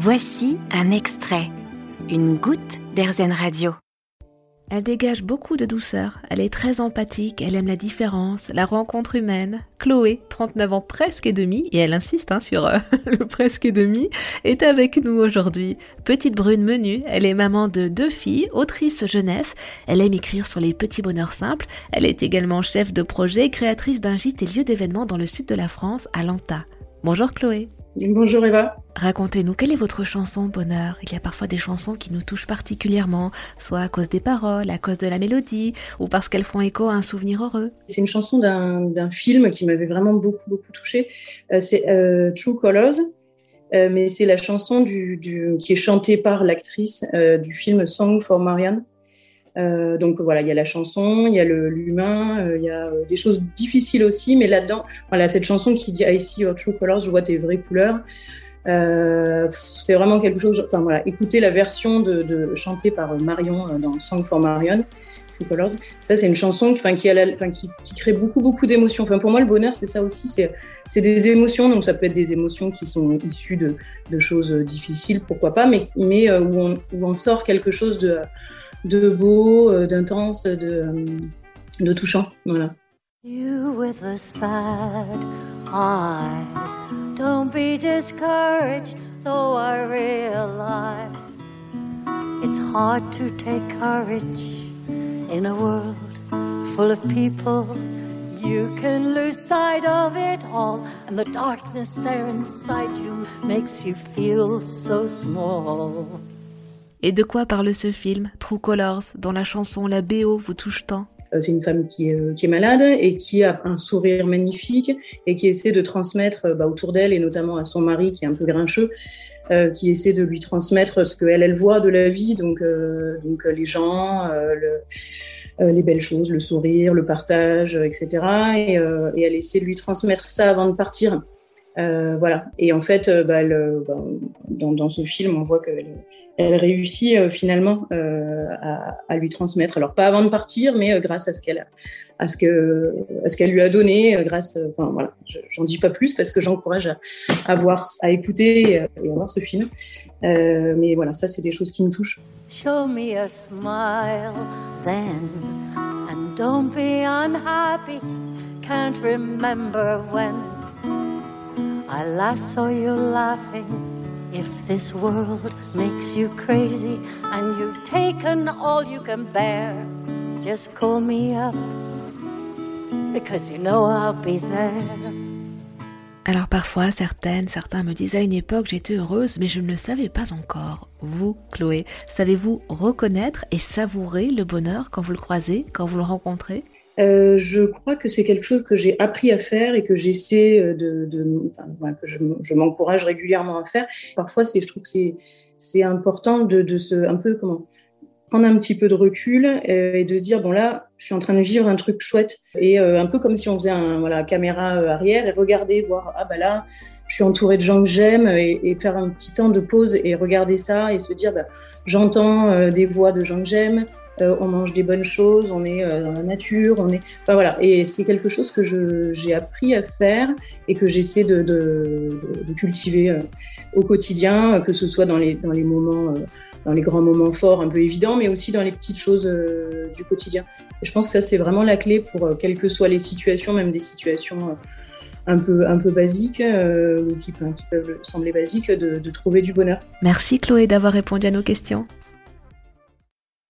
Voici un extrait, une goutte d'Airzen Radio. Elle dégage beaucoup de douceur, elle est très empathique, elle aime la différence, la rencontre humaine. Chloé, 39 ans presque et demi, et elle insiste hein, sur euh, le presque et demi, est avec nous aujourd'hui. Petite brune menue, elle est maman de deux filles, autrice jeunesse, elle aime écrire sur les petits bonheurs simples, elle est également chef de projet, créatrice d'un gîte et lieu d'événements dans le sud de la France, à Lanta. Bonjour Chloé. Bonjour Eva. Racontez-nous, quelle est votre chanson bonheur? Il y a parfois des chansons qui nous touchent particulièrement, soit à cause des paroles, à cause de la mélodie, ou parce qu'elles font écho à un souvenir heureux. C'est une chanson d'un film qui m'avait vraiment beaucoup, beaucoup touchée. Euh, c'est euh, True Colors, euh, mais c'est la chanson du, qui est chantée par l'actrice du film Song for Marianne. Euh, donc voilà, il y a la chanson, il y a l'humain, euh, il y a euh, des choses difficiles aussi, mais là-dedans, voilà, cette chanson qui dit I see your true colors, je vois tes vraies couleurs. c'est vraiment quelque chose. Enfin voilà, écoutez la version de, chantée par Marion dans Song for Marion, True Colors. Ça, c'est une chanson qui, qui, crée beaucoup, beaucoup d'émotions. Enfin, pour moi, le bonheur, c'est ça aussi. C'est des émotions. Donc, ça peut être des émotions qui sont issues de, choses difficiles, pourquoi pas, mais, où on sort quelque chose de de beau, euh, d'intense, de, euh, de touchant. Voilà. You with the sad eyes, don't be discouraged, though I realize it's hard to take courage in a world full of people. You can lose sight of it all, and the darkness there inside you makes you feel so small. Et de quoi parle ce film, True Colors, dont la chanson La BO vous touche tant? Euh, c'est une femme qui est, euh, qui est, malade et qui a un sourire magnifique et qui essaie de transmettre euh, bah, autour d'elle et notamment à son mari qui est un peu grincheux, qui essaie de lui transmettre ce qu'elle elle voit de la vie, donc, les gens, le, les belles choses, le sourire, le partage, etc. Et, et, elle essaie de lui transmettre ça avant de partir. Voilà. Et en fait, bah, bah, dans, ce film, on voit qu'elle elle réussit euh, finalement euh, à, lui transmettre. Alors pas avant de partir, mais euh, grâce à ce qu'elle ce lui a donné, grâce. Enfin voilà, j'en dis pas plus parce que j'encourage à, voir, à écouter et, à voir ce film. mais voilà, ça c'est des choses qui me touchent. Show me a smile then, and don't be unhappy. Can't remember when I last saw you laughing. If this world makes you crazy and you've taken all you can bear, just call me up because you know I'll be there. Alors parfois, certaines, certains me disent à une époque j'étais heureuse, mais je ne le savais pas encore. Vous, Chloé, savez-vous reconnaître et savourer le bonheur quand vous le croisez, quand vous le rencontrez? Euh, je crois que c'est quelque chose que j'ai appris à faire et que j'essaie euh, de, que je, m'encourage régulièrement à faire. Parfois, je trouve que c'est, important de, se, un peu comment, prendre un petit peu de recul euh, et de se dire bon là, je suis en train de vivre un truc chouette et un peu comme si on faisait un voilà caméra arrière et regarder, voir ah bah là, je suis entouré de gens que j'aime et, et, faire un petit temps de pause et regarder ça et se dire bah, j'entends des voix de gens que j'aime, euh, on mange des bonnes choses, on est euh, dans la nature, on est. Enfin, voilà. Et c'est quelque chose que j'ai appris à faire et que j'essaie de, cultiver euh, au quotidien, que ce soit dans les, dans les moments, dans les grands moments forts un peu évidents, mais aussi dans les petites choses du quotidien. Et je pense que ça, c'est vraiment la clé pour, quelles que soient les situations, même des situations un peu, un peu basiques ou qui, peuvent sembler basiques, de, de trouver du bonheur. Merci Chloé d'avoir répondu à nos questions.